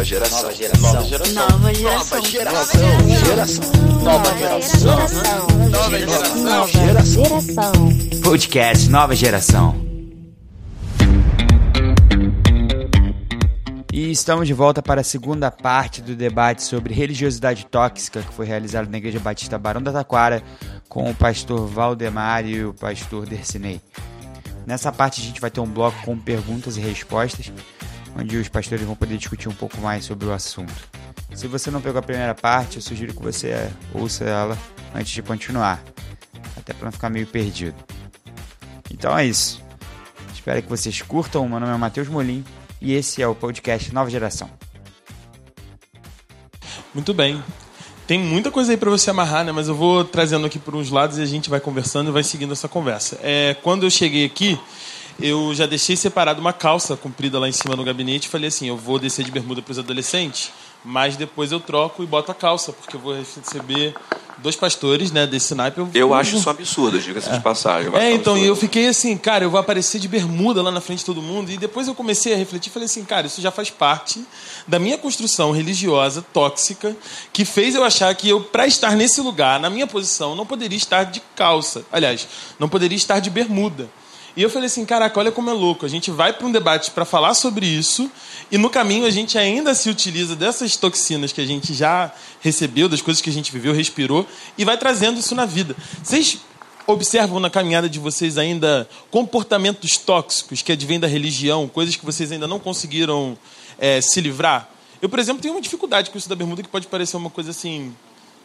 Nova geração. Nova geração. Nova geração. Nova geração. Geração. Nova geração. Nova geração. Nova Geração. geração. Podcast Nova Geração. E estamos de volta para a segunda parte do debate sobre religiosidade tóxica que foi realizado na Igreja Batista Barão da Taquara com o pastor Valdemar e o pastor Dercinei. Nessa parte a gente vai ter um bloco com perguntas e respostas, onde os pastores vão poder discutir um pouco mais sobre o assunto. Se você não pegou a primeira parte, eu sugiro que você ouça ela antes de continuar, até para não ficar meio perdido. Então é isso. Espero que vocês curtam. Meu nome é Matheus Molim e esse é o podcast Nova Geração. Muito bem. Tem muita coisa aí para você amarrar, né? Mas eu vou trazendo aqui por uns lados e a gente vai conversando e vai seguindo essa conversa. É, quando eu cheguei aqui, eu já deixei separado uma calça comprida lá em cima no gabinete e falei assim: eu vou descer de bermuda para os adolescentes, mas depois eu troco e boto a calça, porque eu vou receber dois pastores, né, desse naipe. Eu acho isso um absurdo, diga-se de passagem. eu É, então, e absurdo. eu fiquei assim, cara, eu vou aparecer de bermuda lá na frente de todo mundo. E depois eu comecei a refletir e falei assim, cara, isso já faz parte da minha construção religiosa tóxica, que fez eu achar que eu, para estar nesse lugar, na minha posição, não poderia estar de calça. Aliás, não poderia estar de bermuda. E eu falei assim, caraca, olha como é louco. A gente vai para um debate para falar sobre isso e no caminho a gente ainda se utiliza dessas toxinas que a gente já recebeu, das coisas que a gente viveu, respirou e vai trazendo isso na vida. Vocês observam na caminhada de vocês ainda comportamentos tóxicos que advêm da religião, coisas que vocês ainda não conseguiram eh, se livrar? Eu, por exemplo, tenho uma dificuldade com isso da bermuda que pode parecer uma coisa assim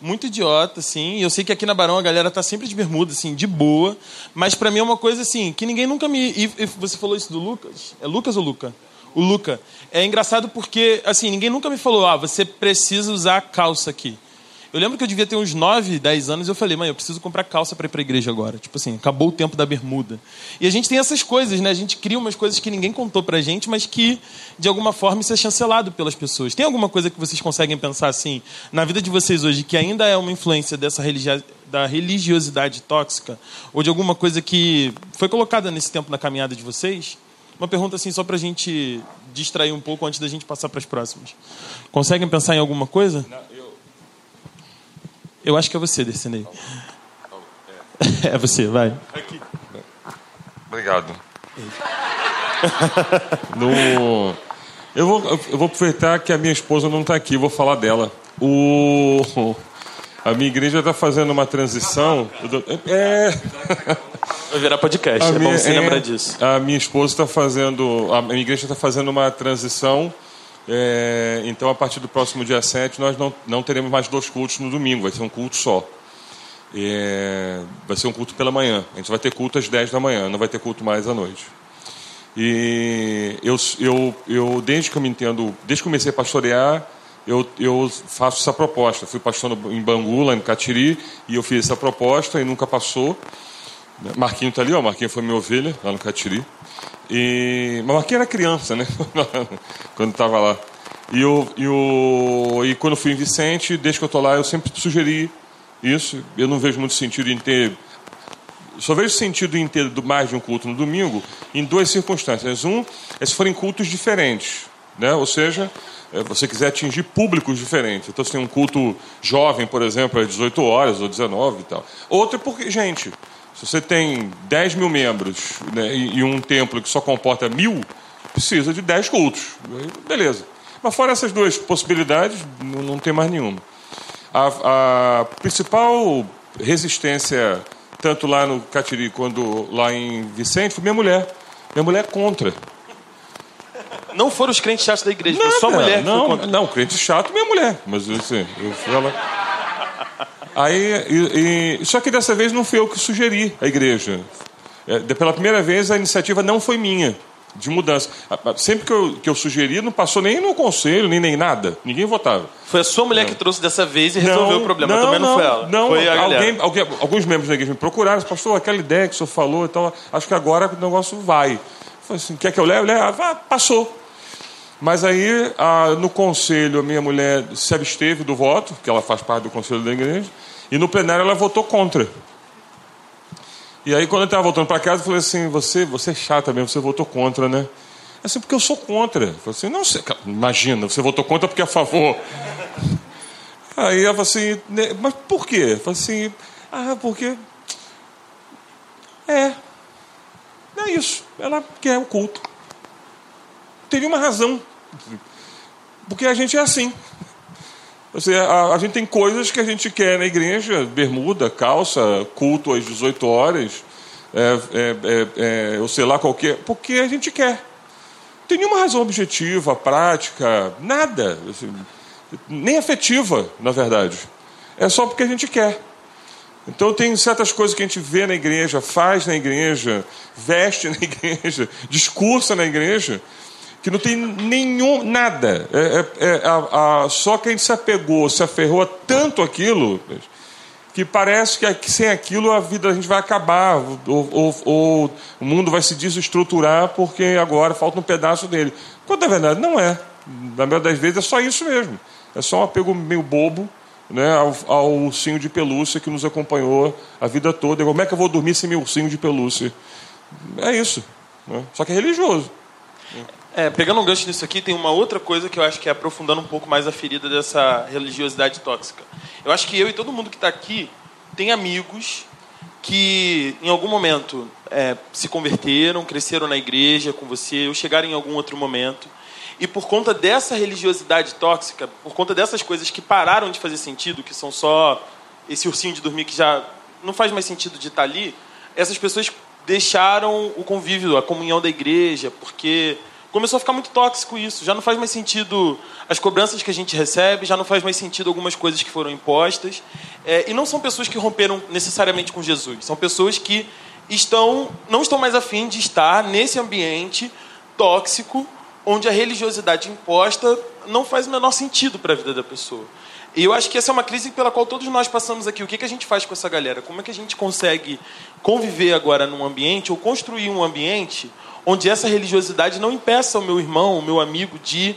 muito idiota, assim. E eu sei que aqui na Barão a galera tá sempre de bermuda, assim, de boa. Mas pra mim é uma coisa assim, que ninguém nunca me. E, e você falou isso do Lucas? É Lucas ou Luca? O Luca. É engraçado porque, assim, ninguém nunca me falou, ah, você precisa usar calça aqui. Eu lembro que eu devia ter uns 9, 10 anos e eu falei, mãe, eu preciso comprar calça para ir pra igreja agora. Tipo assim, acabou o tempo da bermuda. E a gente tem essas coisas, né? A gente cria umas coisas que ninguém contou pra gente, mas que, de alguma forma, isso é chancelado pelas pessoas. Tem alguma coisa que vocês conseguem pensar assim, na vida de vocês hoje, que ainda é uma influência dessa religi da religiosidade tóxica? Ou de alguma coisa que foi colocada nesse tempo na caminhada de vocês? Uma pergunta assim, só pra gente distrair um pouco antes da gente passar para as próximas. Conseguem pensar em alguma coisa? Eu acho que é você, Dercinei. É você, vai. Obrigado. No... Eu, vou, eu vou aproveitar que a minha esposa não está aqui, vou falar dela. O... A minha igreja está fazendo uma transição. É. Vai virar podcast, A é bom minha- você é, lembrar disso. A minha esposa está fazendo. A minha igreja está fazendo uma transição. É, então, a partir do próximo dia 7, nós não, não teremos mais dois cultos no domingo, vai ser um culto só. É, vai ser um culto pela manhã. A gente vai ter culto às 10 da manhã, não vai ter culto mais à noite. E eu, eu, eu desde que eu me entendo, desde que comecei a pastorear, eu, eu faço essa proposta. Fui pastor em Bangu, lá em Catiri, e eu fiz essa proposta e nunca passou. Marquinho tá ali, ó. Marquinho foi minha ovelha lá no Catiri. E... Mas Marquinho era criança, né? quando estava lá. E, eu, e, o... e quando eu fui em Vicente, desde que eu tô lá, eu sempre sugeri isso. Eu não vejo muito sentido em ter. Só vejo sentido em ter mais de um culto no domingo em duas circunstâncias. Um é se forem cultos diferentes. Né? Ou seja, é, você quiser atingir públicos diferentes. Então, se tem um culto jovem, por exemplo, às 18 horas ou 19 e tal. Outro é porque, gente, se você tem 10 mil membros né, e, um templo que só comporta mil, precisa de 10 cultos. Beleza. Mas fora essas duas possibilidades, não, não tem mais nenhuma. A, a principal resistência, tanto lá no Catiri quanto lá em Vicente, foi minha mulher. Minha mulher é contra. Não foram os crentes chatos da igreja, foi só mulher não, não, crente chato, minha mulher. Mas assim, eu fui lá. Aí, e- e- só que dessa vez não fui eu que sugeri a igreja. É, pela primeira vez a iniciativa não foi minha de mudança. Sempre que eu, que eu sugeri, não passou nem no conselho, nem, nem nada. Ninguém votava. Foi a sua mulher que trouxe dessa vez e resolveu o problema. Também não, foi ela. Não, foi alguém, alguém- alguns membros da igreja me procuraram, pastor, aquela ideia que o senhor falou e tal, acho que agora o negócio vai. Falei assim, quer que eu leve? Eu? Ah, passou. Mas aí, no conselho, a minha mulher se absteve do voto, que ela faz parte do conselho da igreja, e no plenário ela votou contra. E aí, quando eu estava voltando para casa, eu falei assim: você, você é chata mesmo, você votou contra, né? Assim, porque eu sou contra. Eu falei assim, não, imagina, você votou contra porque é a favor. Aí ela falou assim, né, mas por quê? Eu falei assim, ah, porque. É. É isso. Ela quer o culto. Teria uma razão. Porque a gente é assim. Você, a, a, gente tem coisas que a gente quer na igreja, bermuda, calça, culto às 18 horas, é, é, é, é, ou sei lá qualquer, porque a gente quer. Não tem nenhuma razão objetiva, prática, nada. Assim, nem afetiva, na verdade. É só porque a gente quer. Então tem certas coisas que a gente vê na igreja, faz na igreja, veste na igreja, discursa na igreja, que não tem nenhum, nada. É, é, é a, a, só que a gente se apegou, se aferrou a tanto aquilo, que parece que sem aquilo a vida a gente vai acabar, ou, ou, ou o mundo vai se desestruturar porque agora falta um pedaço dele. Quando na verdade não é. Na maioria das vezes é só isso mesmo. É só um apego meio bobo né, ao, ao, ursinho de pelúcia que nos acompanhou a vida toda. Como é que eu vou dormir sem meu ursinho de pelúcia? É isso. Né? Só que é religioso. É, pegando um gancho nisso aqui, tem uma outra coisa que eu acho que é aprofundando um pouco mais a ferida dessa religiosidade tóxica. Eu acho que eu e todo mundo que está aqui tem amigos que em algum momento é, se converteram, cresceram na igreja com você, ou chegaram em algum outro momento e por conta dessa religiosidade tóxica, por conta dessas coisas que pararam de fazer sentido, que são só esse ursinho de dormir que já não faz mais sentido de estar ali, essas pessoas deixaram o convívio, a comunhão da igreja, porque começou a ficar muito tóxico isso. Já não faz mais sentido as cobranças que a gente recebe, já não faz mais sentido algumas coisas que foram impostas. É, e não são pessoas que romperam necessariamente com Jesus, são pessoas que estão não estão mais afim de estar nesse ambiente tóxico onde a religiosidade imposta não faz o menor sentido para a vida da pessoa. E eu acho que essa é uma crise pela qual todos nós passamos aqui. O que, que a gente faz com essa galera? Como é que a gente consegue conviver agora num ambiente ou construir um ambiente onde essa religiosidade não impeça o meu irmão, o meu amigo de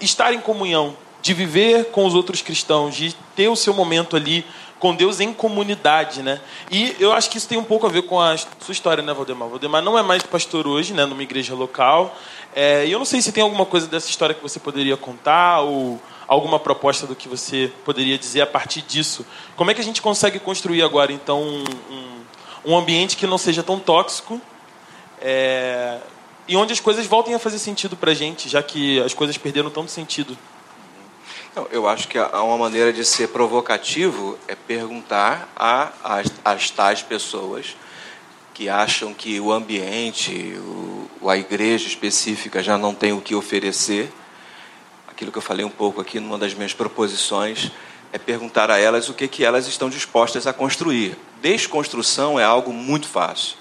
estar em comunhão, de viver com os outros cristãos, de ter o seu momento ali com Deus em comunidade, né? E eu acho que isso tem um pouco a ver com a sua história, né, Valdemar? Valdemar não é mais pastor hoje, né, numa igreja local. É, e eu não sei se tem alguma coisa dessa história que você poderia contar ou alguma proposta do que você poderia dizer a partir disso. Como é que a gente consegue construir agora, então, um, um, um ambiente que não seja tão tóxico é, e onde as coisas voltem a fazer sentido para a gente, já que as coisas perderam tanto sentido eu acho que há uma maneira de ser provocativo é perguntar as, tais pessoas que acham que o ambiente, o, a igreja específica já não tem o que oferecer. Aquilo que eu falei um pouco aqui numa das minhas proposições é perguntar a elas o que, que elas estão dispostas a construir. Desconstrução é algo muito fácil.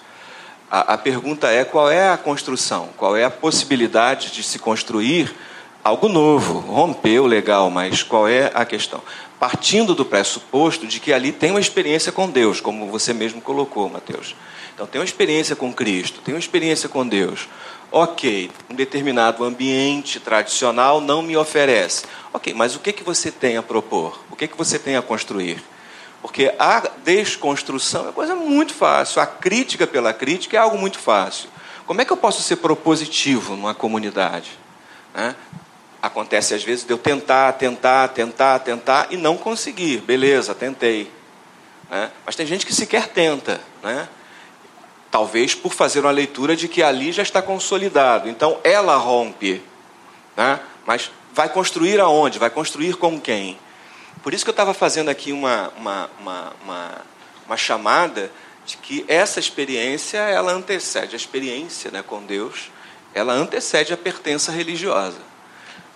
A, a pergunta é qual é a construção, qual é a possibilidade de se construir algo novo, rompeu legal, mas qual é a questão? Partindo do pressuposto de que ali tem uma experiência com Deus, como você mesmo colocou, Mateus. Então, tem uma experiência com Cristo, tem uma experiência com Deus. Ok, um determinado ambiente tradicional não me oferece. Ok, mas o que, que você tem a propor? O que, que você tem a construir? Porque a desconstrução é coisa muito fácil, a crítica pela crítica é algo muito fácil. Como é que eu posso ser propositivo numa comunidade? Né? Acontece às vezes de eu tentar, tentar, tentar, tentar e não conseguir. Beleza, tentei. Né? Mas tem gente que sequer tenta. Né? Talvez por fazer uma leitura de que ali já está consolidado. Então ela rompe. Né? Mas vai construir aonde? Vai construir com quem? Por isso que eu estava fazendo aqui uma, uma, uma, uma, uma chamada de que essa experiência ela antecede a experiência né, com Deus, ela antecede a pertença religiosa.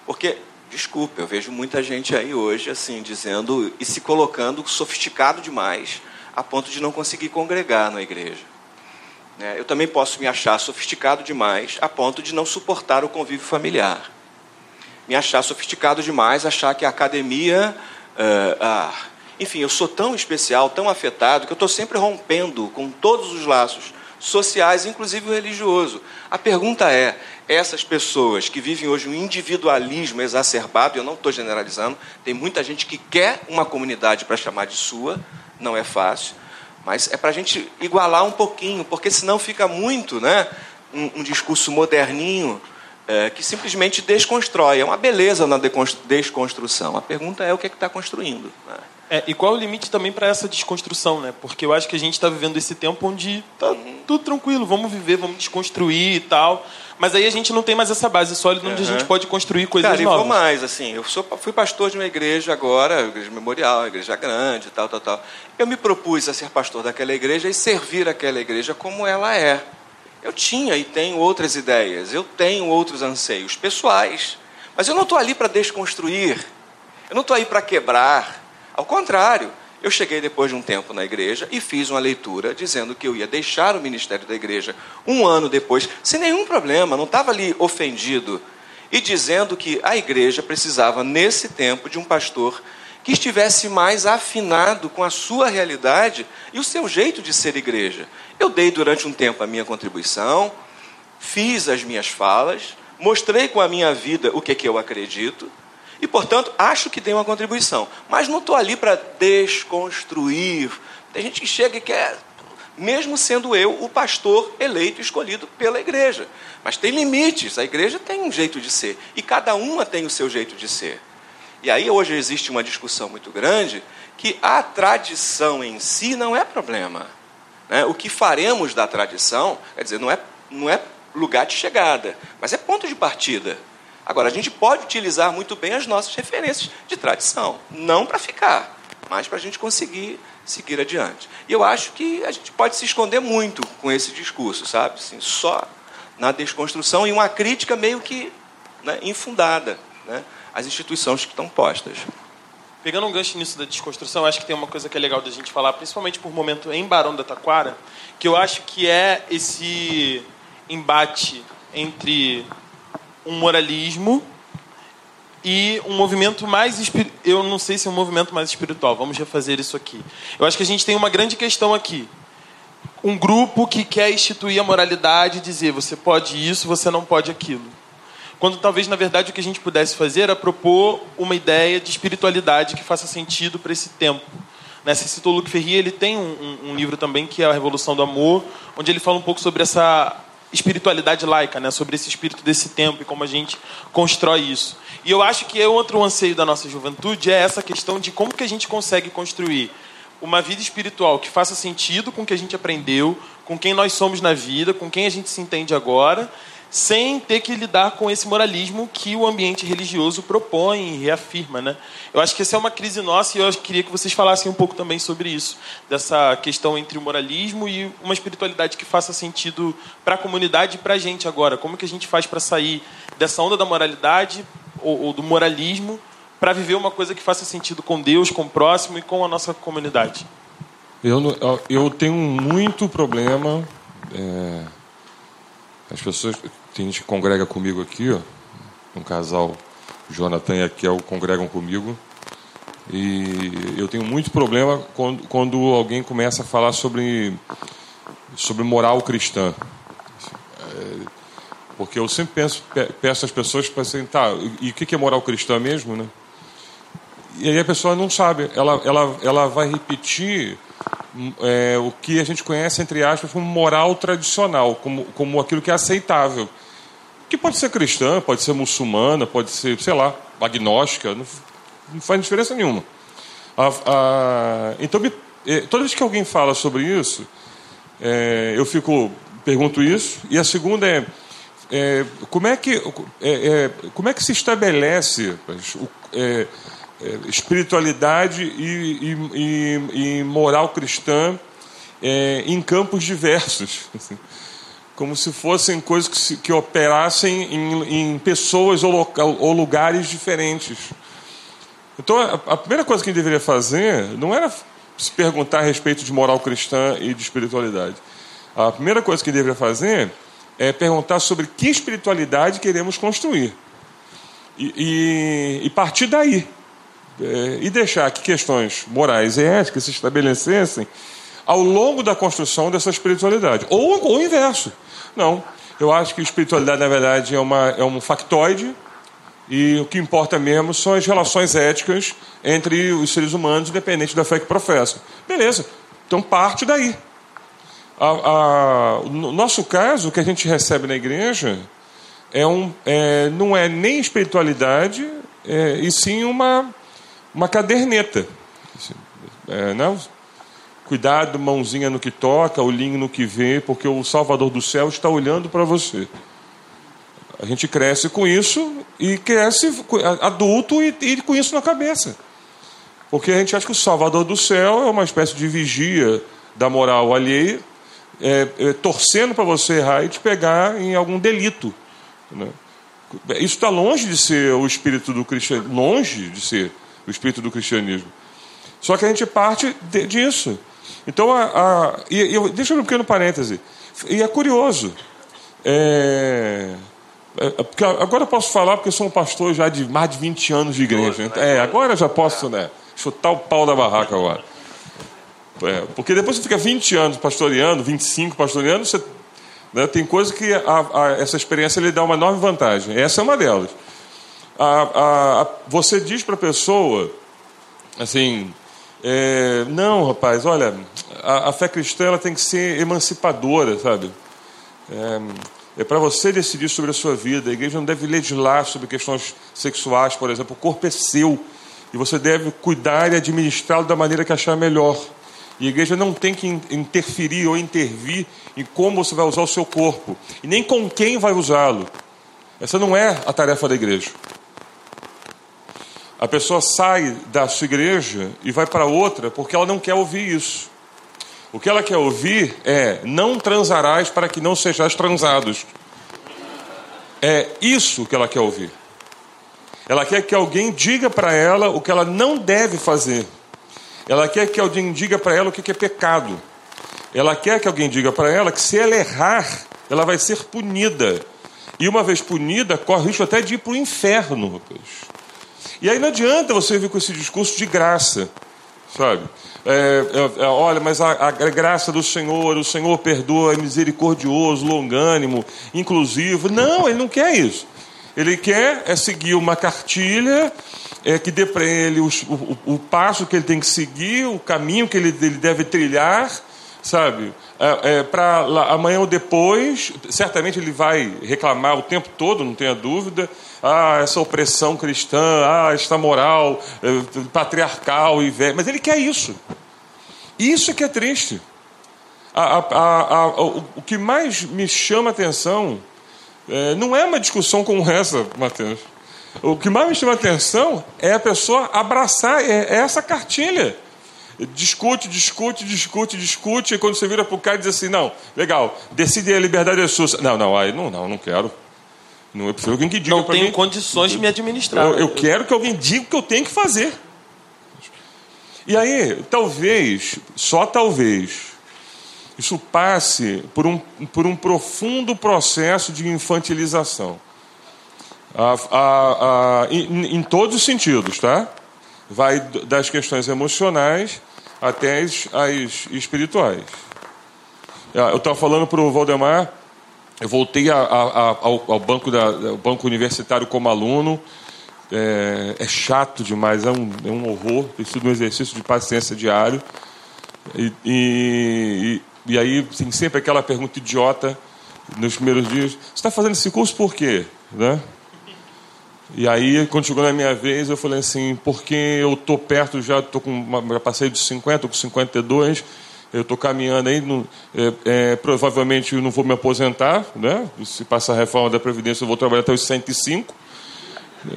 Porque, desculpe, eu vejo muita gente aí hoje assim dizendo e se colocando sofisticado demais a ponto de não conseguir congregar na igreja. Né? Eu também posso me achar sofisticado demais a ponto de não suportar o convívio familiar. Me achar sofisticado demais, achar que a academia. Uh, ah, enfim, eu sou tão especial, tão afetado, que eu estou sempre rompendo com todos os laços sociais, inclusive o religioso. A pergunta é: essas pessoas que vivem hoje um individualismo exacerbado, eu não estou generalizando, tem muita gente que quer uma comunidade para chamar de sua, não é fácil, mas é para a gente igualar um pouquinho, porque senão fica muito, né? um, um discurso moderninho é, que simplesmente desconstrói. É uma beleza na desconstrução. A pergunta é o que é que está construindo. Né? É, e qual é o limite também para essa desconstrução, né? Porque eu acho que a gente está vivendo esse tempo onde tá uhum. tudo tranquilo, vamos viver, vamos desconstruir e tal. Mas aí a gente não tem mais essa base sólida onde uhum. a gente pode construir coisas Cara, novas. Cara, e vou mais, assim, eu sou, fui pastor de uma igreja agora, igreja memorial, igreja grande, tal, tal, tal. Eu me propus a ser pastor daquela igreja e servir aquela igreja como ela é. Eu tinha e tenho outras ideias, eu tenho outros anseios pessoais, mas eu não estou ali para desconstruir, eu não estou aí para quebrar. Ao contrário, eu cheguei depois de um tempo na igreja e fiz uma leitura dizendo que eu ia deixar o ministério da igreja um ano depois, sem nenhum problema, não estava ali ofendido, e dizendo que a igreja precisava, nesse tempo, de um pastor que estivesse mais afinado com a sua realidade e o seu jeito de ser igreja. Eu dei durante um tempo a minha contribuição, fiz as minhas falas, mostrei com a minha vida o que, é que eu acredito e, portanto, acho que dei uma contribuição. Mas não estou ali para desconstruir. Tem gente que chega e quer, mesmo sendo eu o pastor eleito, escolhido pela igreja. Mas tem limites, a igreja tem um jeito de ser e cada uma tem o seu jeito de ser. E aí hoje existe uma discussão muito grande que a tradição em si não é problema. Né? O que faremos da tradição, quer dizer, não é, não é lugar de chegada, mas é ponto de partida. Agora, a gente pode utilizar muito bem as nossas referências de tradição, não para ficar, mas para a gente conseguir seguir adiante. E eu acho que a gente pode se esconder muito com esse discurso, sabe? Assim, só na desconstrução e uma crítica meio que né, infundada. Né? as instituições que estão postas. Pegando um gancho nisso da desconstrução, acho que tem uma coisa que é legal da gente falar, principalmente por momento em Barão da Taquara, que eu acho que é esse embate entre um moralismo e um movimento mais eu não sei se é um movimento mais espiritual. Vamos refazer isso aqui. Eu acho que a gente tem uma grande questão aqui. Um grupo que quer instituir a moralidade e dizer você pode isso, você não pode aquilo quando talvez, na verdade, o que a gente pudesse fazer era propor uma ideia de espiritualidade que faça sentido para esse tempo. Né? Você citou Luc Ferrier, ele tem um, um, um, livro também que é A Revolução do Amor, onde ele fala um pouco sobre essa espiritualidade laica, né? sobre esse espírito desse tempo e como a gente constrói isso. E eu acho que é outro anseio da nossa juventude é essa questão de como que a gente consegue construir uma vida espiritual que faça sentido com o que a gente aprendeu, com quem nós somos na vida, com quem a gente se entende agora, sem ter que lidar com esse moralismo que o ambiente religioso propõe e reafirma. Né? Eu acho que essa é uma crise nossa e eu queria que vocês falassem um pouco também sobre isso, dessa questão entre o moralismo e uma espiritualidade que faça sentido para a comunidade e para a gente agora. Como que a gente faz para sair dessa onda da moralidade ou, ou do moralismo para viver uma coisa que faça sentido com Deus, com o próximo e com a nossa comunidade? Eu, eu tenho muito problema. É, as pessoas tem gente que congrega comigo aqui, ó. Um casal, Jonathan e Akel, congregam comigo. E eu tenho muito problema quando, quando alguém começa a falar sobre, sobre moral cristã. É, porque eu sempre penso, peço às pessoas para assim, tá, e o que é moral cristã mesmo, né? E aí a pessoa não sabe, ela, ela, ela vai repetir é, o que a gente conhece, entre aspas, como moral tradicional, como, como aquilo que é aceitável que pode ser cristã, pode ser muçulmana, pode ser, sei lá, agnóstica, não, não faz diferença nenhuma. A, a, então, me, eh, toda vez que alguém fala sobre isso, é, eu fico pergunto isso. E a segunda é, é como é que é, como é que se estabelece espiritualidade e, e, e, moral cristã em campos diversos? Como se fossem coisas que, se, que operassem em, em pessoas ou, local, ou, lugares diferentes. Então, a, a, primeira coisa que a gente deveria fazer não era se perguntar a respeito de moral cristã e de espiritualidade. A primeira coisa que deveria fazer é perguntar sobre que espiritualidade queremos construir. E, e partir daí. É, e deixar que questões morais e éticas se estabelecessem ao longo da construção dessa espiritualidade. Ou, ou o inverso. Não. Eu acho que espiritualidade, na verdade, é, uma, é um factoide e o que importa mesmo são as relações éticas entre os seres humanos, independente da fé que professam. Beleza. Então parte daí. A, a, no nosso caso, o que a gente recebe na igreja é um, é, não é nem espiritualidade, é, e sim uma, uma caderneta. É, não? Cuidado, mãozinha no que toca, olhinho no que vê, porque o Salvador do céu está olhando para você. A gente cresce com isso e cresce adulto e, e com isso na cabeça. Porque a gente acha que o Salvador do céu é uma espécie de vigia da moral alheia, é, é, torcendo para você errar e te pegar em algum delito. Né? Isso está longe de ser o espírito do cristianismo, longe de ser o espírito do cristianismo. Só que a gente parte de, disso. Então, a, a, e, e, deixa eu um pequeno parêntese. E é curioso. É, é, porque agora eu posso falar porque eu sou um pastor já de mais de 20 anos de igreja. É, agora eu já posso né, chutar o pau da barraca agora. É, porque depois você fica 20 anos pastoreando, 25 pastoreando, você, né, tem coisa que a, a, essa experiência lhe dá uma enorme vantagem. Essa é uma delas. A, você diz para a pessoa, assim, é, não, rapaz, olha, a, fé cristã ela tem que ser emancipadora, sabe? É, é para você decidir sobre a sua vida. A igreja não deve legislar sobre questões sexuais, por exemplo. O corpo é seu e você deve cuidar e administrá-lo da maneira que achar melhor. E a igreja não tem que interferir ou intervir em como você vai usar o seu corpo, e nem com quem vai usá-lo. Essa não é a tarefa da igreja. A pessoa sai da sua igreja e vai para outra porque ela não quer ouvir isso. O que ela quer ouvir é: não transarás para que não sejais transados. É isso que ela quer ouvir. Ela quer que alguém diga para ela o que ela não deve fazer. Ela quer que alguém diga para ela o que é pecado. Ela quer que alguém diga para ela que se ela errar, ela vai ser punida. E uma vez punida, corre risco até de ir para o inferno. E aí não adianta você vir com esse discurso de graça, sabe? É, é, é, olha, mas a, a, graça do Senhor, o Senhor perdoa, é misericordioso, longânimo, inclusivo. Não, ele não quer isso. Ele quer é seguir uma cartilha é, que dê para ele o, o, o, passo que ele tem que seguir, o caminho que ele, ele deve trilhar, sabe? É, é, para amanhã ou depois, certamente ele vai reclamar o tempo todo, não tenha dúvida. Ah, essa opressão cristã, ah, esta moral é, patriarcal e velha. Mas ele quer isso. Isso é que é triste. A, a, a, o, que mais me chama atenção é, não é uma discussão como essa, Mateus. O que mais me chama atenção é a pessoa abraçar é, é essa cartilha. Discute, discute, discute, discute, e quando você vira para o cara e diz assim, não, legal, decide a liberdade é sua. Não, não, aí não, não, não quero. Não, eu prefiro alguém que diga Não tenho mim, condições de me administrar. Eu, eu quero que alguém diga o que eu tenho que fazer. E aí, talvez, só talvez, isso passe por um, por um profundo processo de infantilização. A, a, a, em, em, todos os sentidos, tá? Vai das questões emocionais até as, as espirituais. Ah, eu estava falando para o Valdemar, eu voltei ao, ao, banco, da, ao banco universitário como aluno. É, é chato demais, é um, é um horror. Tem sido um exercício de paciência diário. E, e, e aí tem sempre aquela pergunta idiota nos primeiros dias: Você está fazendo esse curso por quê? Né? E aí, quando chegou na minha vez, eu falei assim: Porque eu estou perto, já, tô com uma, já passei de 50, com 52, eu estou caminhando aí, é, é, provavelmente eu não vou me aposentar, né? Se passar a reforma da Previdência, eu vou trabalhar até os 105.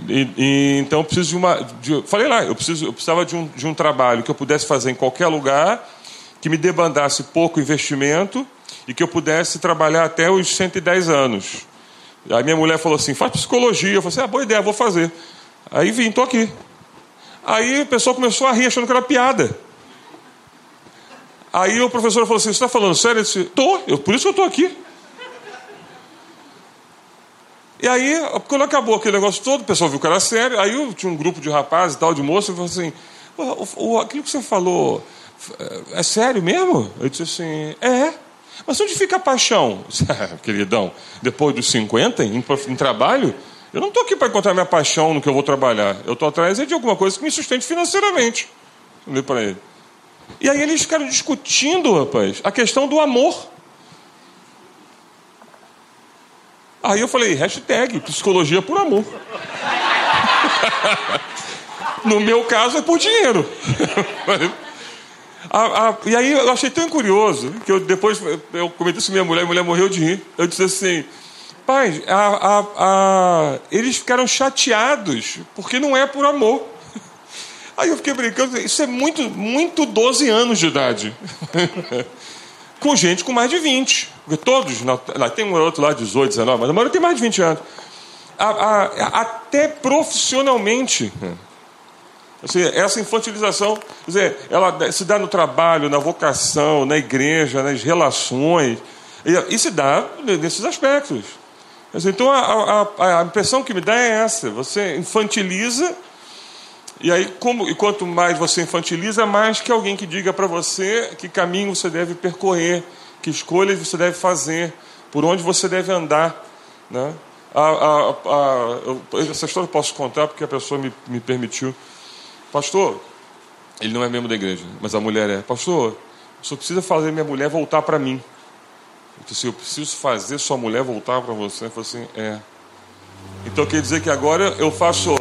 E, e, então eu preciso de uma. De, falei lá, eu, preciso, eu precisava de um, de um trabalho que eu pudesse fazer em qualquer lugar que me debandasse pouco investimento e que eu pudesse trabalhar até os 110 anos. Aí minha mulher falou assim: faz psicologia. Eu falei assim: ah, boa ideia, vou fazer. Aí vim, estou aqui. Aí o pessoal começou a rir, achando que era piada. Aí o professor falou assim: Você está falando sério? Eu disse: Estou, por isso que eu estou aqui. E aí, quando acabou aquele negócio todo, o pessoal viu que era sério. Aí eu tinha um grupo de rapazes e tal, de moço, e falou assim: o, o, aquilo que você falou é sério mesmo? Eu disse assim: É. Mas onde fica a paixão? Queridão, depois dos 50, em, em trabalho, eu não estou aqui para encontrar minha paixão no que eu vou trabalhar. Eu estou atrás de alguma coisa que me sustente financeiramente. Falei para ele. E aí eles ficaram discutindo, rapaz, a questão do amor. Aí eu falei, hashtag psicologia por amor. no meu caso é por dinheiro. a, a, e aí eu achei tão curioso que eu depois eu comentei isso com minha mulher, A mulher morreu de rir. Eu disse assim, pai, a, eles ficaram chateados porque não é por amor. Aí eu fiquei brincando, isso é muito, muito 12 anos de idade. com gente com mais de 20. Porque todos, lá, tem um outro lá, 18, 19, mas a maioria tem mais de 20 anos. até profissionalmente. Assim, essa infantilização, dizer, ela se dá no trabalho, na vocação, na igreja, nas relações, e, e se dá nesses aspectos. Então a, a, a, impressão que me dá é essa: você infantiliza, e aí, como, e quanto mais você infantiliza, mais que alguém que diga para você que caminho você deve percorrer, que escolhas você deve fazer, por onde você deve andar. Né? A, a, a, eu, essa história eu posso contar porque a pessoa me, me permitiu. Pastor, ele não é membro da igreja, mas a mulher é. Pastor, só precisa fazer minha mulher voltar para mim. Eu disse, eu preciso fazer sua mulher voltar para você. Eu falei assim, é. Então quer dizer que agora eu faço.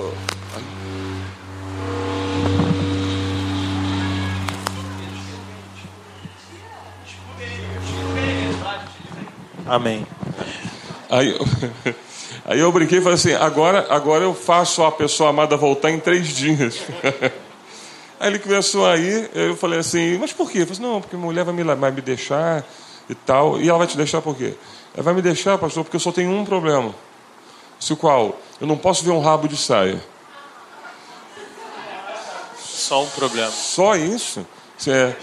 Amém. Aí eu, aí eu brinquei e falei assim: agora, agora eu faço a pessoa amada voltar em três dias. Aí ele começou a ir, eu falei assim: mas por quê? Eu falei assim, não, porque a mulher vai me, vai me deixar e tal. E ela vai te deixar por quê? Ela vai me deixar, pastor, porque eu só tenho um problema. Se o qual? Eu não posso ver um rabo de saia. Só um problema. Só isso? É.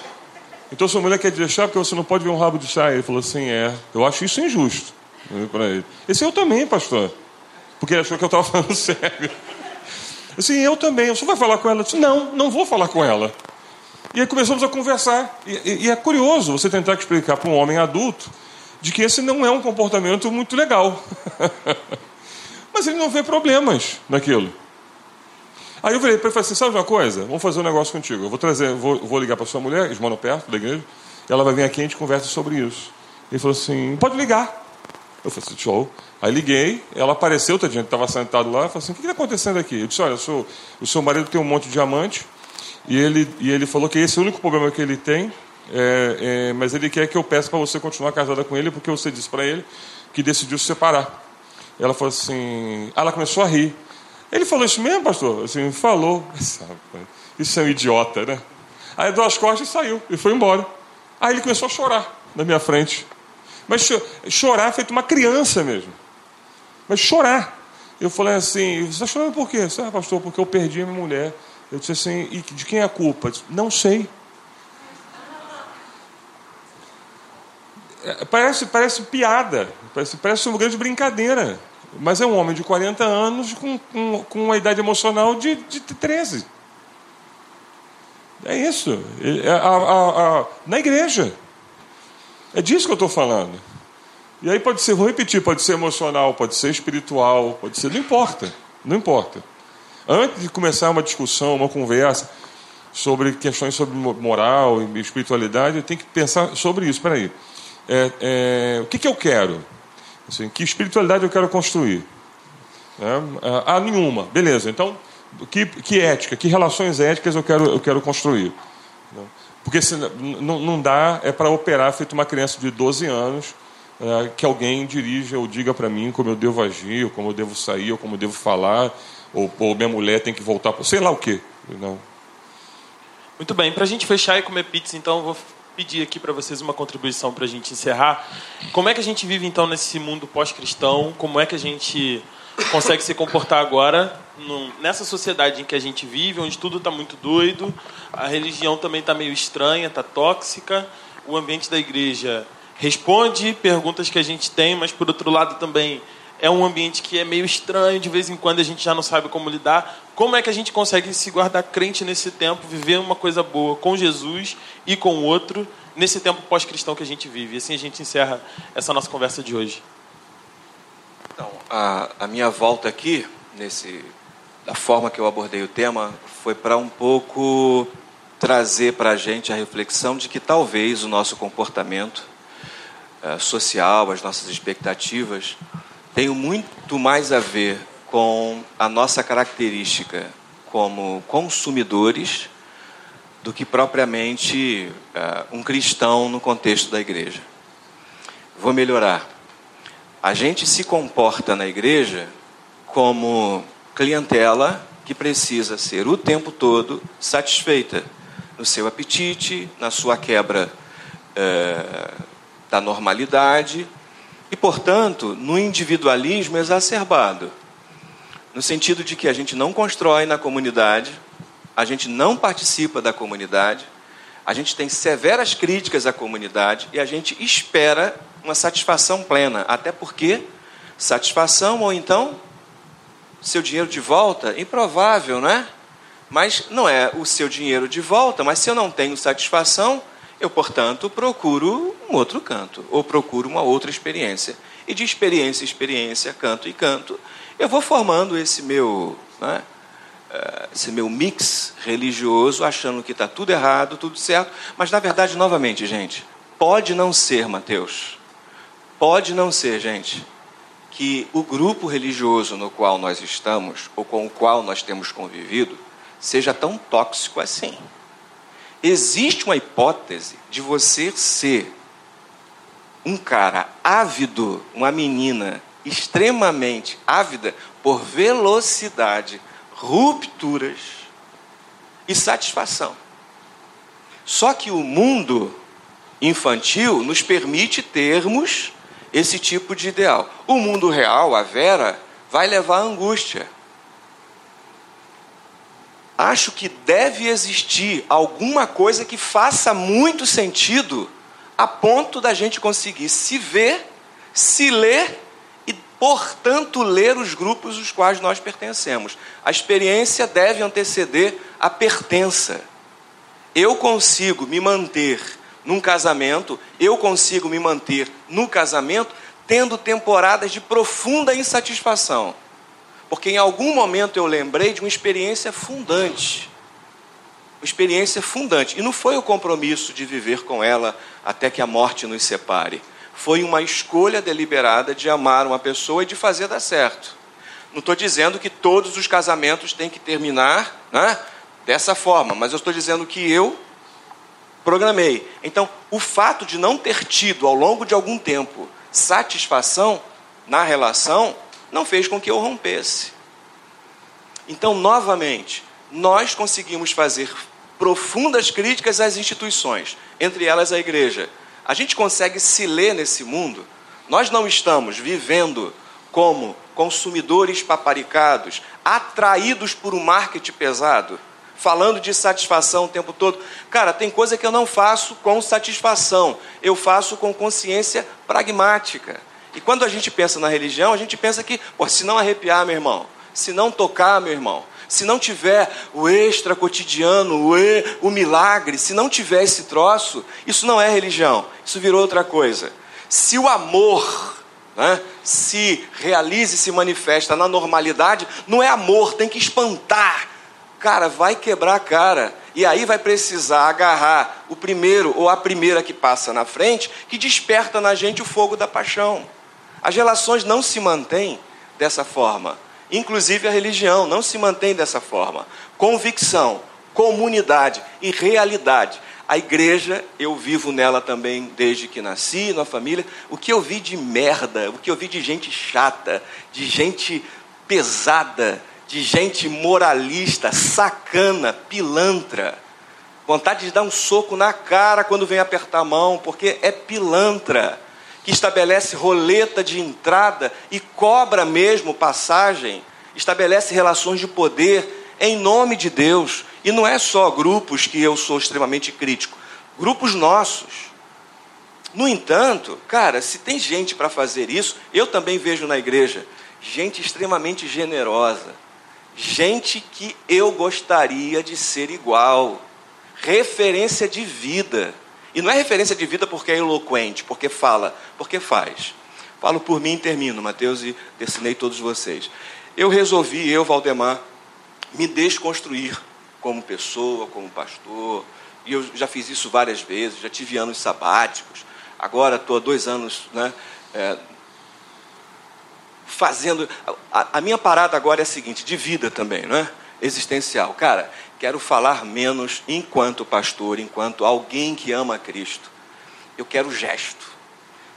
Então sua mulher quer te deixar porque você não pode ver um rabo de saia. Ele falou assim: é. Eu acho isso injusto para ele. Esse eu também, pastor. Porque ele achou que eu estava falando sério. Assim, eu também. Você vai falar com ela? Eu disse, não, não vou falar com ela. E aí começamos a conversar. E, e, e é curioso você tentar explicar para um homem adulto de que esse não é um comportamento muito legal. Mas ele não vê problemas naquilo. Aí eu falei para ele assim: sabe uma coisa? Vamos fazer um negócio contigo. Eu vou trazer, vou, vou ligar para sua mulher, irmão perto da igreja, ela vai vir aqui e a gente conversa sobre isso. Ele falou assim: pode ligar. Eu falei assim, show. Aí liguei, ela apareceu, tadinha, estava sentado lá, falou assim, o que está acontecendo aqui? Eu disse, olha, sou, o seu marido tem um monte de diamante, e ele, e ele falou que esse é o único problema que ele tem, é, é, mas ele quer que eu peça para você continuar casada com ele, porque você disse para ele que decidiu se separar. Ela falou assim, ela começou a rir. Ele falou isso mesmo, pastor? Assim, falou. Isso é um idiota, né? Aí deu as costas e saiu, e foi embora. Aí ele começou a chorar na minha frente. Mas chorar feito uma criança mesmo. Mas chorar. Eu falei assim, você está chorando por quê? Você, ah, pastor, porque eu perdi a minha mulher. Eu disse assim, e de quem é a culpa? Disse, não sei. É, parece, parece piada, parece, parece uma grande brincadeira. Mas é um homem de 40 anos com, com, com uma idade emocional de, de 13. É isso. É, a, a, a, na igreja. É disso que eu estou falando. E aí pode ser, vou repetir, pode ser emocional, pode ser espiritual, pode ser, não importa, não importa. Antes de começar uma discussão, uma conversa sobre questões sobre moral e espiritualidade, eu tenho que pensar sobre isso. Espera aí, é, é, o que, que eu quero? Assim, que espiritualidade eu quero construir? É, ah, nenhuma, beleza. Então, que, que ética, que relações éticas eu quero, eu quero construir? Porque se, não, não dá é para operar feito uma criança de 12 anos, é, que alguém dirija ou diga para mim como eu devo agir, ou como eu devo sair, ou como eu devo falar, ou, ou minha mulher tem que voltar sei lá o quê. Não. Muito bem, para a gente fechar e comer pizza, então vou pedir aqui para vocês uma contribuição para a gente encerrar. Como é que a gente vive então nesse mundo pós-cristão? Como é que a gente consegue se comportar agora nessa sociedade em que a gente vive, onde tudo está muito doido, a religião também está meio estranha, está tóxica, o ambiente da igreja responde perguntas que a gente tem, mas por outro lado também é um ambiente que é meio estranho, de vez em quando a gente já não sabe como lidar. Como é que a gente consegue se guardar crente nesse tempo, viver uma coisa boa com Jesus e com o outro, nesse tempo pós-cristão que a gente vive? E assim a gente encerra essa nossa conversa de hoje. Então, a, a minha volta aqui, nesse, da forma que eu abordei o tema, foi para um pouco trazer para a gente a reflexão de que talvez o nosso comportamento é, social, as nossas expectativas, tem muito mais a ver com a nossa característica como consumidores do que propriamente uh, um cristão no contexto da igreja. Vou melhorar. A gente se comporta na igreja como clientela que precisa ser o tempo todo satisfeita no seu apetite, na sua quebra uh, da normalidade e, portanto, no individualismo exacerbado. No sentido de que a gente não constrói na comunidade, a gente não participa da comunidade, a gente tem severas críticas à comunidade e a gente espera uma satisfação plena. Até porque satisfação ou então seu dinheiro de volta, improvável, não é? Mas não é o seu dinheiro de volta, mas se eu não tenho satisfação, eu, portanto, procuro um outro canto, ou procuro uma outra experiência. E de experiência em experiência, canto e canto, eu vou formando esse meu né, eh, esse meu mix religioso, achando que está tudo errado, tudo certo, mas na verdade, novamente, gente, pode não ser, Mateus, pode não ser, gente, que o grupo religioso no qual nós estamos, ou com o qual nós temos convivido, seja tão tóxico assim. Existe uma hipótese de você ser um cara ávido, uma menina extremamente ávida por velocidade, rupturas e satisfação. Só que o mundo infantil nos permite termos esse tipo de ideal. O mundo real, a Vera, vai levar à angústia. Acho que deve existir alguma coisa que faça muito sentido a ponto da gente conseguir se ver, se ler portanto, ler os grupos os quais nós pertencemos. A experiência deve anteceder a pertença. Eu consigo me manter num casamento, eu consigo me manter no casamento tendo temporadas de profunda insatisfação. Porque em algum momento eu lembrei de uma experiência fundante. Uma experiência fundante. E não foi o compromisso de viver com ela até que a morte nos separe foi uma escolha deliberada de amar uma pessoa e de fazer dar certo. Não estou dizendo que todos os casamentos têm que terminar né, dessa forma, mas eu estou dizendo que eu programei. Então, o fato de não ter tido ao longo de algum tempo satisfação na relação não fez com que eu rompesse. Então, novamente, nós conseguimos fazer profundas críticas às instituições, entre elas a igreja a gente consegue se ler nesse mundo. Nós não estamos vivendo como consumidores paparicados, atraídos por um marketing pesado, falando de satisfação o tempo todo. Cara, tem coisa que eu não faço com satisfação, eu faço com consciência pragmática. E quando a gente pensa na religião, a gente pensa que, pô, se não arrepiar, meu irmão, se não tocar, meu irmão, se não tiver o extra cotidiano, o, e, o milagre, se não tiver esse troço, isso não é religião, isso virou outra coisa. Se o amor né, se realiza e se manifesta na normalidade, não é amor, tem que espantar. Cara, vai quebrar a cara. E aí vai precisar agarrar o primeiro ou a primeira que passa na frente, que desperta na gente o fogo da paixão. As relações não se mantêm dessa forma. Inclusive a religião não se mantém dessa forma. Convicção, comunidade e realidade. A igreja, eu vivo nela também desde que nasci, na família. O que eu vi de merda, o que eu vi de gente chata, de gente pesada, de gente moralista, sacana, pilantra. Vontade de dar um soco na cara quando vem apertar a mão, porque é pilantra que estabelece roleta de entrada e cobra mesmo passagem, estabelece relações de poder em nome de Deus. E não é só grupos que eu sou extremamente crítico, grupos nossos. No entanto, cara, se tem gente para fazer isso, eu também vejo na igreja gente extremamente generosa, gente que eu gostaria de ser igual, referência de vida. E não é referência de vida porque é eloquente, porque fala, porque faz. Falo por mim e termino, Mateus, e destinei todos vocês. Eu resolvi, eu, Valdemar, me desconstruir como pessoa, como pastor. E eu já fiz isso várias vezes, já tive anos sabáticos. Agora estou há dois anos né, é, fazendo. A, a, minha parada agora é a seguinte, de vida também, não é? Existencial. Cara, quero falar menos enquanto pastor, enquanto alguém que ama Cristo. Eu quero gesto.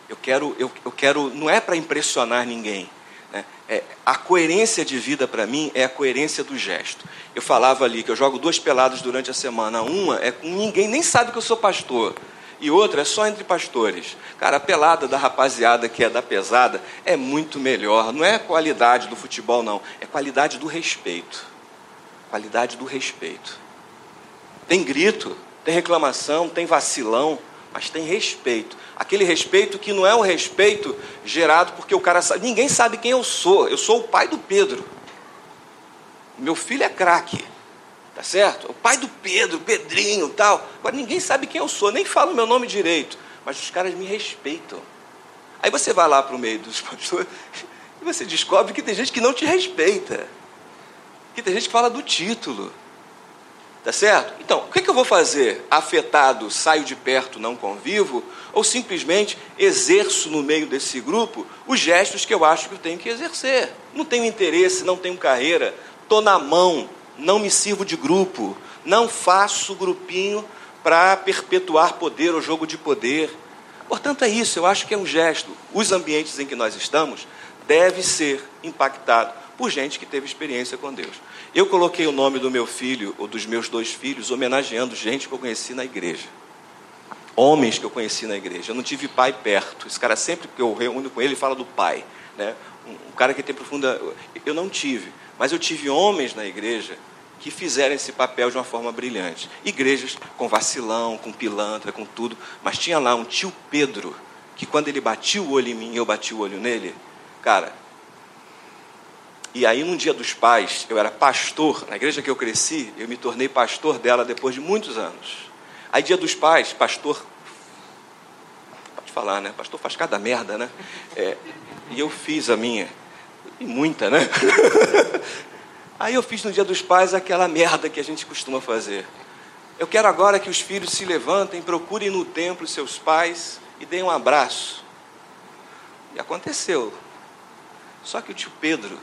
Eu quero, eu, eu quero, não é para impressionar ninguém. Né? É, a coerência de vida para mim é a coerência do gesto. Eu falava ali que eu jogo duas peladas durante a semana. Uma é com ninguém, nem sabe que eu sou pastor e outra é só entre pastores. Cara, a pelada da rapaziada que é da pesada é muito melhor. Não é qualidade do futebol, não. É qualidade do respeito. Qualidade do respeito. Tem grito, tem reclamação, tem vacilão, mas tem respeito. Aquele respeito que não é um respeito gerado porque o cara sabe. Ninguém sabe quem eu sou. Eu sou o pai do Pedro. Meu filho é craque. Tá certo? O pai do Pedro, Pedrinho tal. Agora ninguém sabe quem eu sou, nem falo meu nome direito, mas os caras me respeitam. Aí você vai lá para o meio dos pastores e você descobre que tem gente que não te respeita. Que tem gente que fala do título. Tá certo? Então, o que, que eu vou fazer? Afetado, saio de perto, não convivo? Ou simplesmente exerço no meio desse grupo os gestos que eu acho que eu tenho que exercer? Não tenho interesse, não tenho carreira, estou na mão, não me sirvo de grupo, não faço grupinho para perpetuar poder ou jogo de poder. Portanto, é isso, eu acho que é um gesto. Os ambientes em que nós estamos deve ser impactado por gente que teve experiência com Deus. Eu coloquei o nome do meu filho, ou dos meus dois filhos, homenageando gente que eu conheci na igreja. Homens que eu conheci na igreja. Eu não tive pai perto. Esse cara, sempre que eu reúno com ele, fala do pai. Né? Um, um cara que tem profunda. Eu não tive. Mas eu tive homens na igreja que fizeram esse papel de uma forma brilhante. Igrejas com vacilão, com pilantra, com tudo. Mas tinha lá um tio Pedro, que quando ele batia o olho em mim, eu bati o olho nele. Cara, e aí, num dia dos pais, eu era pastor, na igreja que eu cresci, eu me tornei pastor dela depois de muitos anos. Aí, dia dos pais, pastor. Pode falar, né? Pastor faz cada merda, né? É, e eu fiz a minha. E muita, né? Aí eu fiz no Dia dos Pais aquela merda que a gente costuma fazer. Eu quero agora que os filhos se levantem, procurem no templo seus pais e deem um abraço. E aconteceu. Só que o tio Pedro,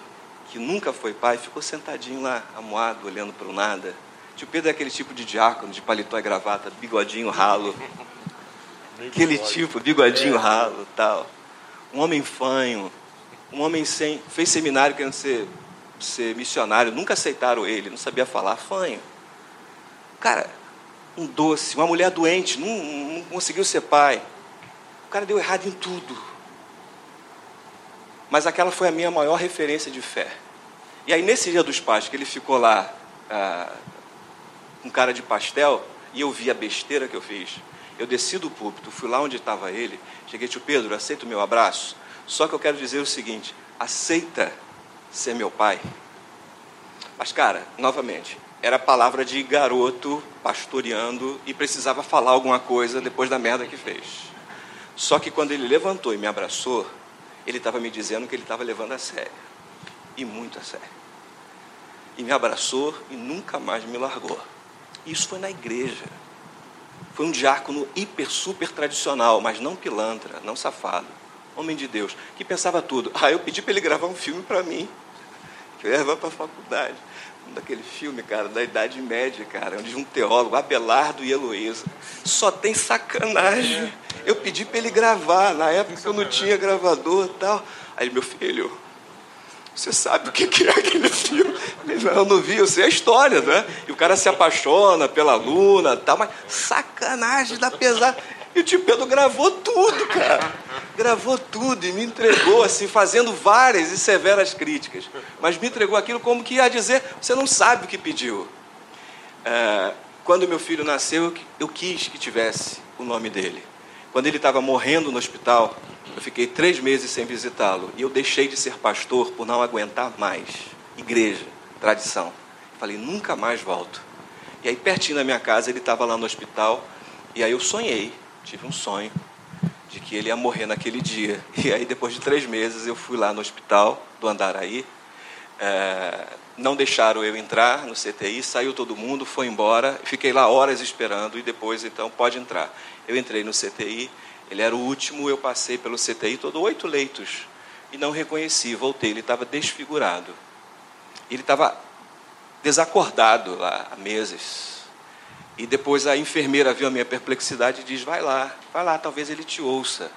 que nunca foi pai, ficou sentadinho lá, amuado, olhando para o nada. Tio Pedro é aquele tipo de diácono, de paletó e gravata, bigodinho ralo. Aquele tipo, bigodinho ralo, tal. Um homem fanho, um homem sem. fez seminário querendo ser, ser missionário, nunca aceitaram ele, não sabia falar, fanho. Cara, um doce, uma mulher doente, não, não conseguiu ser pai. O cara deu errado em tudo. Mas aquela foi a minha maior referência de fé. E aí, nesse dia dos pais, que ele ficou lá ah, com cara de pastel, e eu vi a besteira que eu fiz, eu desci do púlpito, fui lá onde estava ele, cheguei, tio Pedro, aceita o meu abraço? Só que eu quero dizer o seguinte: aceita ser meu pai. Mas, cara, novamente, era palavra de garoto pastoreando e precisava falar alguma coisa depois da merda que fez. Só que quando ele levantou e me abraçou, ele estava me dizendo que ele estava levando a sério. E muito a sério. E me abraçou e nunca mais me largou. Isso foi na igreja. Foi um diácono hiper, super tradicional, mas não pilantra, não safado homem de Deus, que pensava tudo. Ah, eu pedi para ele gravar um filme para mim, que eu ia levar para a faculdade. Daquele filme, cara, da Idade Média, cara, onde um teólogo, Abelardo e Heloísa. Só tem sacanagem. Eu pedi para ele gravar, na época eu não tinha gravador e tal. Aí, meu filho, você sabe o que é aquele filme? Eu não vi, eu sei a história, né? E o cara se apaixona pela Luna tal, mas sacanagem da pesada. E o tio Pedro gravou tudo, cara. Gravou tudo e me entregou, assim, fazendo várias e severas críticas. Mas me entregou aquilo como que ia dizer: você não sabe o que pediu. É, quando meu filho nasceu, eu quis que tivesse o nome dele. Quando ele estava morrendo no hospital, eu fiquei três meses sem visitá-lo. E eu deixei de ser pastor por não aguentar mais. Igreja, tradição. Falei, nunca mais volto. E aí, pertinho da minha casa, ele estava lá no hospital. E aí eu sonhei tive um sonho de que ele ia morrer naquele dia. E aí, depois de três meses, eu fui lá no hospital do Andaraí. É, não deixaram eu entrar no CTI, saiu todo mundo, foi embora. Fiquei lá horas esperando e depois, então, pode entrar. Eu entrei no CTI, ele era o último, eu passei pelo CTI, todo oito leitos e não reconheci. Voltei, ele estava desfigurado. Ele estava desacordado lá há meses. E depois a enfermeira viu a minha perplexidade e diz: Vai lá, vai lá, talvez ele te ouça.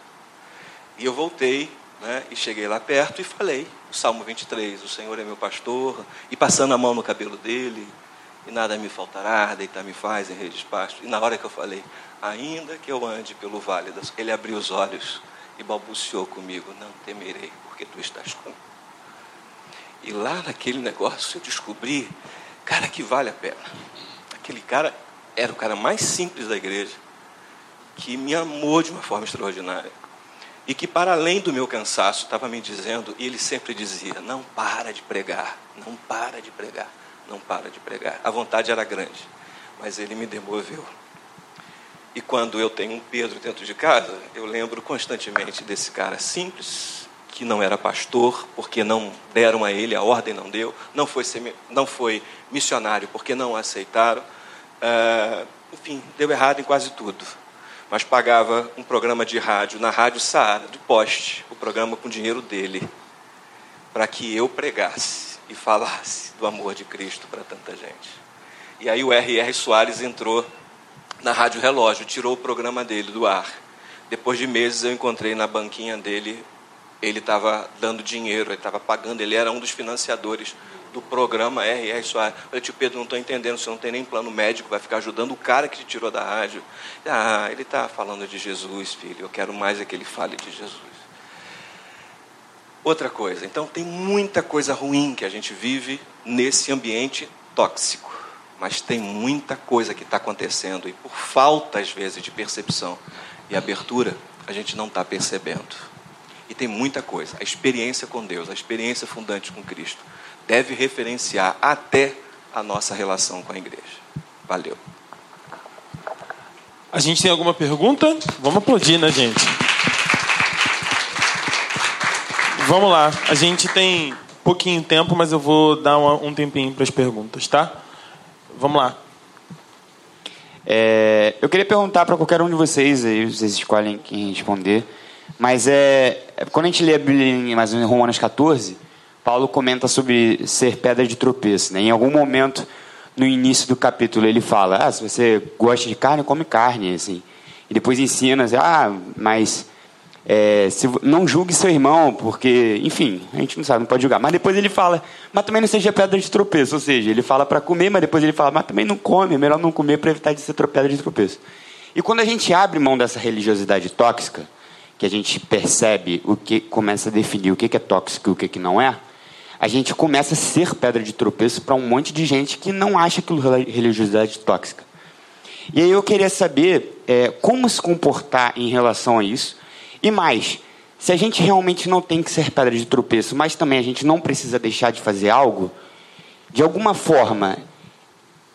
E eu voltei né, e cheguei lá perto e falei o Salmo 23, o Senhor é meu pastor, e passando a mão no cabelo dele, e nada me faltará, deitar-me faz em redes pastos. E na hora que eu falei, ainda que eu ande pelo vale das... Ele abriu os olhos e balbuciou comigo, não temerei, porque tu estás comigo. E lá naquele negócio eu descobri, cara, que vale a pena. Aquele cara era o cara mais simples da igreja, que me amou de uma forma extraordinária e que, para além do meu cansaço, estava me dizendo, e ele sempre dizia: não para de pregar, não para de pregar, não para de pregar. A vontade era grande, mas ele me demoveu. E quando eu tenho um Pedro dentro de casa, eu lembro constantemente desse cara simples, que não era pastor, porque não deram a ele, a ordem não deu, não foi, não foi missionário, porque não aceitaram. Uh, enfim, deu errado em quase tudo mas pagava um programa de rádio na Rádio Saara, do Poste, o programa com dinheiro dele, para que eu pregasse e falasse do amor de Cristo para tanta gente. E aí o R.R. Soares entrou na Rádio Relógio, tirou o programa dele do ar. Depois de meses eu encontrei na banquinha dele, ele estava dando dinheiro, ele estava pagando, ele era um dos financiadores do programa R.R. Soares. Falei, tio Pedro, não estou entendendo, você não tem nem plano médico, vai ficar ajudando o cara que te tirou da rádio. Ah, ele está falando de Jesus, filho, eu quero mais é que ele fale de Jesus. Outra coisa, então tem muita coisa ruim que a gente vive nesse ambiente tóxico, mas tem muita coisa que está acontecendo e por falta, às vezes, de percepção e abertura, a gente não está percebendo. E tem muita coisa. A experiência com Deus, a experiência fundante com Cristo, deve referenciar até a nossa relação com a igreja. Valeu. A gente tem alguma pergunta? Vamos aplaudir, né, gente? Vamos lá. A gente tem pouquinho tempo, mas eu vou dar um tempinho para as perguntas, tá? Vamos lá. É, eu queria perguntar para qualquer um de vocês, aí vocês escolhem quem responder, mas é, quando a gente lê a Bíblia em, mais em Romanos 14, Paulo comenta sobre ser pedra de tropeço. Né? Em algum momento, no início do capítulo, ele fala: ah, se você gosta de carne, come carne. Assim. E depois ensina: assim, ah, mas é, se, não julgue seu irmão, porque, enfim, a gente não sabe, não pode julgar. Mas depois ele fala: mas também não seja pedra de tropeço. Ou seja, ele fala para comer, mas depois ele fala: mas também não come, é melhor não comer para evitar de ser pedra de tropeço. E quando a gente abre mão dessa religiosidade tóxica, que a gente percebe o que começa a definir o que é tóxico e o que não é, a gente começa a ser pedra de tropeço para um monte de gente que não acha aquilo religiosidade tóxica. E aí eu queria saber é, como se comportar em relação a isso. E mais, se a gente realmente não tem que ser pedra de tropeço, mas também a gente não precisa deixar de fazer algo, de alguma forma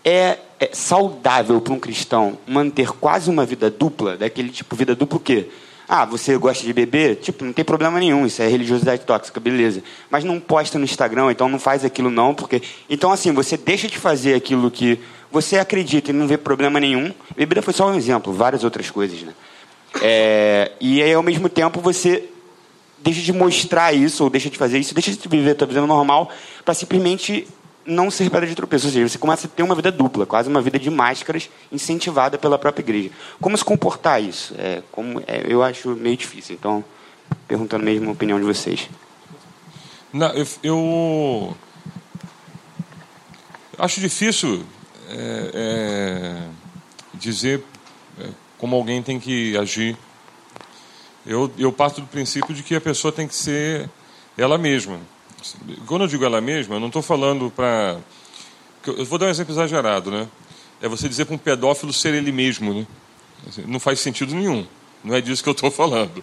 é, é saudável para um cristão manter quase uma vida dupla, daquele tipo vida dupla o quê? Ah, você gosta de beber? Tipo, não tem problema nenhum, isso é religiosidade tóxica, beleza. Mas não posta no Instagram, então não faz aquilo não, porque. Então, assim, você deixa de fazer aquilo que você acredita e não vê problema nenhum. Bebida foi só um exemplo, várias outras coisas, né? É... E aí, ao mesmo tempo, você deixa de mostrar isso, ou deixa de fazer isso, deixa de viver a sua vida normal, para simplesmente não ser pedra de tropeço. Ou seja, você começa a ter uma vida dupla, quase uma vida de máscaras, incentivada pela própria igreja. Como se comportar isso? É, como, é, eu acho meio difícil. Então, perguntando mesmo a opinião de vocês. Não, eu, eu acho difícil é, é dizer é, como alguém tem que agir. Eu, eu parto do princípio de que a pessoa tem que ser ela mesma. Quando eu digo ela mesma, eu não estou falando para. Eu vou dar um exemplo exagerado, né? É você dizer para um pedófilo ser ele mesmo, né? Assim, não faz sentido nenhum. Não é disso que eu estou falando,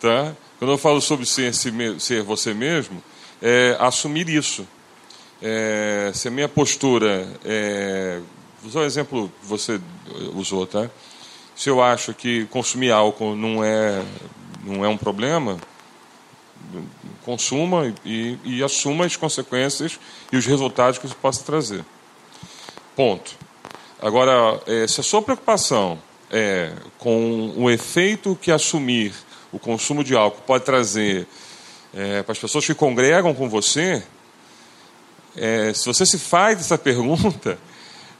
tá? Quando eu falo sobre ser, ser você mesmo, é assumir isso. É, se a minha postura é, vou usar o exemplo que você usou, tá? Se eu acho que consumir álcool não é não é um problema, consuma e, e assuma as consequências e os resultados que isso possa trazer. Ponto. Agora, é, se a sua preocupação é com o efeito que assumir o consumo de álcool pode trazer é, para as pessoas que congregam com você, é, se você se faz essa pergunta,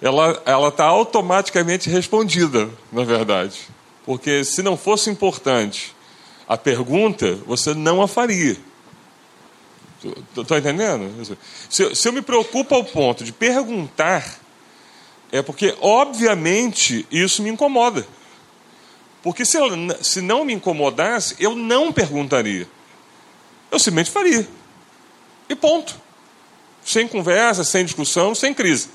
ela ela está automaticamente respondida, na verdade, porque se não fosse importante a pergunta, você não a faria. Estou entendendo? Se, se eu me preocupo ao ponto de perguntar, é porque, obviamente, isso me incomoda. Porque se, eu, se não me incomodasse, eu não perguntaria. Eu simplesmente faria. E ponto. Sem conversa, sem discussão, sem crise.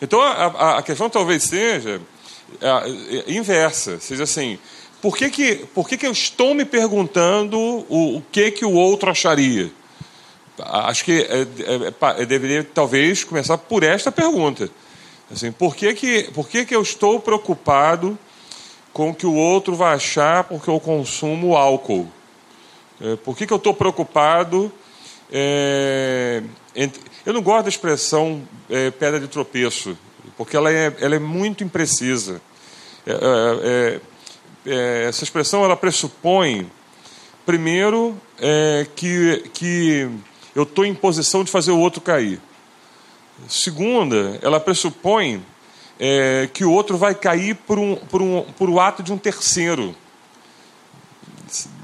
Então a, a questão talvez seja a, a, inversa. Seja assim, por que, que, por que, que eu estou me perguntando o, o que, que o outro acharia? Acho que é, é, é, deveria talvez começar por esta pergunta. Assim, por que, que, por que, que eu estou preocupado com o que o outro vai achar porque eu consumo álcool? É, por que, que eu estou preocupado? É, entre, eu não gosto da expressão é, pedra de tropeço, porque ela é, ela é muito imprecisa. É, é, é, essa expressão ela pressupõe, primeiro, que, que eu estou em posição de fazer o outro cair. Segunda, ela pressupõe é, que o outro vai cair por, um, por, um, por o ato de um terceiro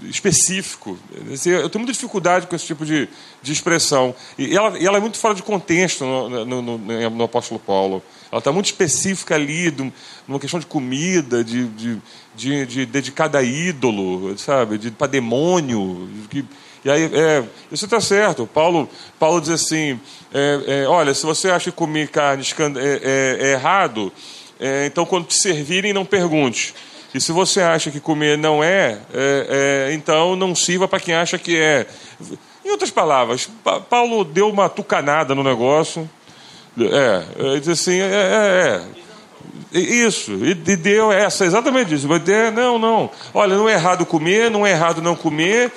específico. Eu tenho muita dificuldade com esse tipo de, de expressão. E ela, e ela é muito fora de contexto no, no, no, no apóstolo Paulo. Ela está muito específica ali, numa questão de comida, de, de, de, de dedicada a ídolo, sabe? De, para demônio. Que, e aí, é, isso está certo. Paulo, Paulo diz assim: é, é, olha, se você acha que comer carne é, é, é errado, é, então quando te servirem, não pergunte. E se você acha que comer não é, então não sirva para quem acha que é. Em outras palavras, Paulo deu uma tucanada no negócio. É, ele diz assim: é, é, isso, e deu essa, exatamente isso. Não, não. Olha, não é errado comer, não é errado não comer,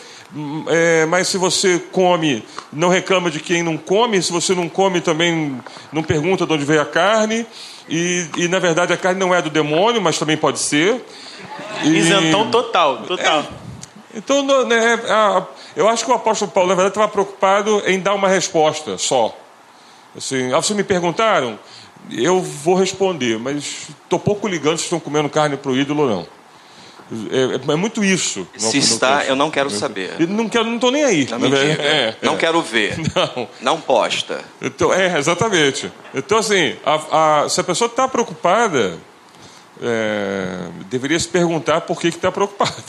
é, mas se você come, não reclama de quem não come. Se você não come, também não pergunta de onde veio a carne. E, e na verdade a carne não é do demônio, mas também pode ser. E... Isentão total, total. É, então, né, a, eu acho que o apóstolo Paulo, na verdade, estava preocupado em dar uma resposta só. Assim, ah, vocês me perguntaram, eu vou responder, mas estou pouco ligando se estão comendo carne para o ídolo ou não. É, é, muito isso. Se está, eu não quero saber. Eu não quero, não estou nem aí. Não, é, é, não quero ver. Não. Não posta. Então, é, exatamente. Então, assim, a, a, se a pessoa está preocupada, é, deveria se perguntar por que está preocupada.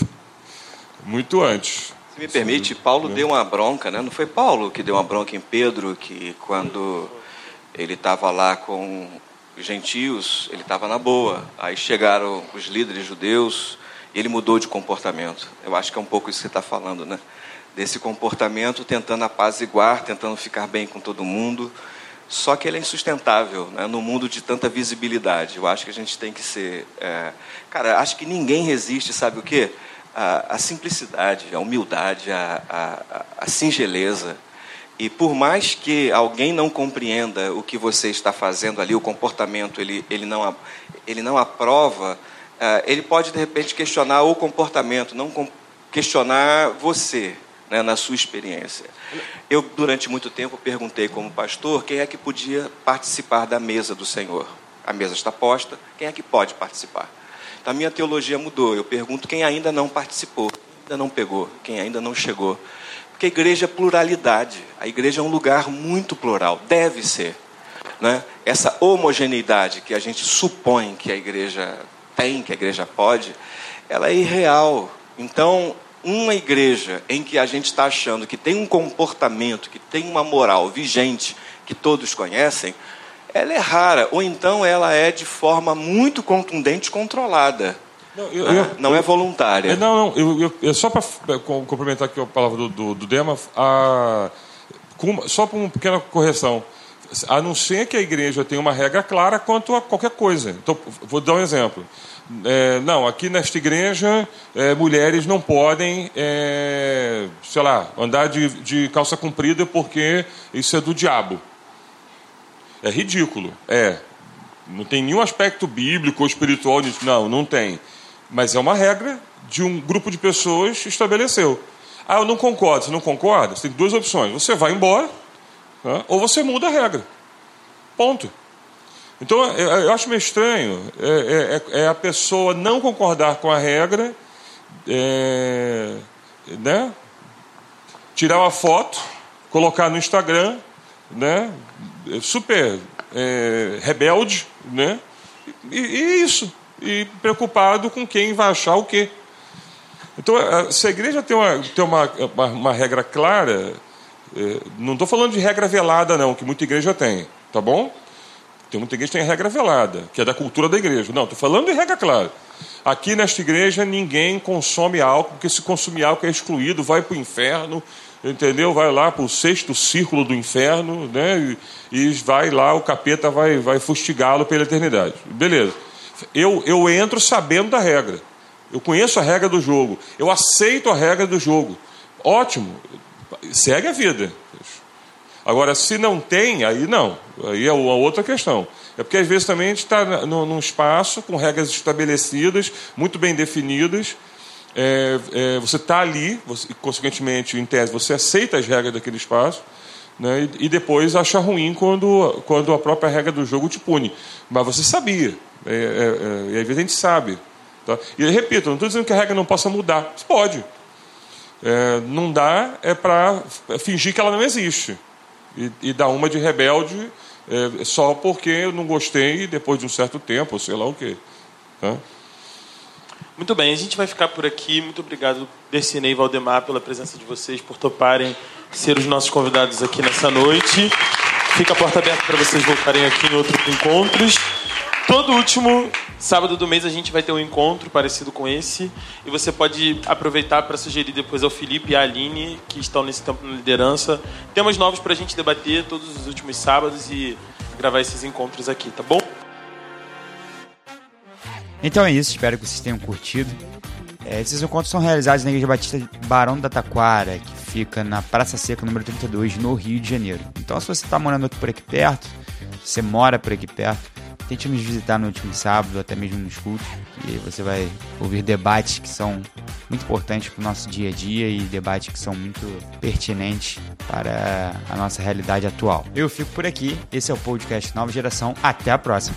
Muito antes. Se me permite, Paulo deu uma bronca, né? Não foi Paulo que deu uma bronca em Pedro, que quando ele estava lá com gentios, ele estava na boa. Aí chegaram os líderes judeus e ele mudou de comportamento. Eu acho que é um pouco isso que você está falando, né? Desse comportamento tentando apaziguar, tentando ficar bem com todo mundo. Só que ele é insustentável né? no mundo de tanta visibilidade. Eu acho que a gente tem que ser. É... Cara, acho que ninguém resiste, sabe o quê? A, a simplicidade, a humildade, a, a, a singeleza. E por mais que alguém não compreenda o que você está fazendo ali, o comportamento, ele, ele, não, ele não aprova, é, ele pode de repente questionar o comportamento, não questionar você, né, na sua experiência. Eu, durante muito tempo, perguntei como pastor quem é que podia participar da mesa do Senhor. A mesa está posta, quem é que pode participar? Então, a minha teologia mudou. Eu pergunto quem ainda não participou, ainda não pegou, quem ainda não chegou. Porque a igreja é pluralidade. A igreja é um lugar muito plural, deve ser. Né? Essa homogeneidade que a gente supõe que a igreja tem, que a igreja pode, ela é irreal. Então, uma igreja em que a gente está achando que tem um comportamento, que tem uma moral vigente, que todos conhecem, ela é rara, ou então ela é de forma muito contundente controlada. Não, eu, eu, não é voluntária. É, não, não. Eu, só para complementar aqui a palavra do, do, do Dema, a, com, só para uma pequena correção. A não ser que a igreja tenha uma regra clara quanto a qualquer coisa. Então, vou dar um exemplo. É, não, aqui nesta igreja, é, mulheres não podem, é, sei lá, andar de, de calça comprida porque isso é do diabo. É ridículo, é. Não tem nenhum aspecto bíblico ou espiritual nisso. Não, não tem. Mas é uma regra de um grupo de pessoas estabeleceu. Ah, eu não concordo. Você não concorda? Você tem duas opções. Você vai embora né? ou você muda a regra. Ponto. Então, eu acho meio estranho é, é, é a pessoa não concordar com a regra, é, né? tirar uma foto, colocar no Instagram, né? Super é, rebelde, né? E, e, isso. E preocupado com quem vai achar o quê. Então, se a igreja tem uma, tem uma, uma, uma regra clara, é, não estou falando de regra velada, não, que muita igreja tem, tá bom? Tem muita igreja que tem regra velada, que é da cultura da igreja. Não, estou falando de regra clara. Aqui nesta igreja ninguém consome álcool, porque se consumir álcool é excluído, vai para o inferno, entendeu? Vai lá para o sexto círculo do inferno, né? E, e vai lá, o capeta vai, vai fustigá-lo pela eternidade. Beleza. Eu, eu entro sabendo da regra. Eu conheço a regra do jogo. Eu aceito a regra do jogo. Ótimo. Segue a vida. Agora, se não tem, aí não. Aí é uma outra questão. É porque às vezes também a gente está num espaço com regras estabelecidas, muito bem definidas. É, é, você está ali, você, consequentemente, em tese, você aceita as regras daquele espaço. Né, e, e, depois acha ruim quando, quando a própria regra do jogo te pune. Mas você sabia. É, é, é e às vezes a gente sabe. Tá? E repito, não estou dizendo que a regra não possa mudar. Você pode. É, não dá é para fingir que ela não existe. E, e dar uma de rebelde só porque eu não gostei depois de um certo tempo, sei lá o quê. Tá? Muito bem, a gente vai ficar por aqui. Muito obrigado, Dercinei e Valdemar, pela presença de vocês, por toparem ser os nossos convidados aqui nessa noite. Fica a porta aberta para vocês voltarem aqui em outros encontros. Todo último sábado do mês a gente vai ter um encontro parecido com esse. E você pode aproveitar para sugerir depois ao Felipe e à Aline, que estão nesse tempo na liderança, temas novos para a gente debater todos os últimos sábados e gravar esses encontros aqui, tá bom? Então é isso, espero que vocês tenham curtido. É, esses encontros são realizados na Igreja Batista Barão da Taquara, que fica na Praça Seca número 32, no Rio de Janeiro. Então, se você está morando por aqui perto, se você mora por aqui perto, Tente nos visitar no último sábado, até mesmo nos cultos, e você vai ouvir debates que são muito importantes para o nosso dia a dia e debates que são muito pertinentes para a nossa realidade atual. Eu fico por aqui, esse é o podcast Nova Geração, até a próxima.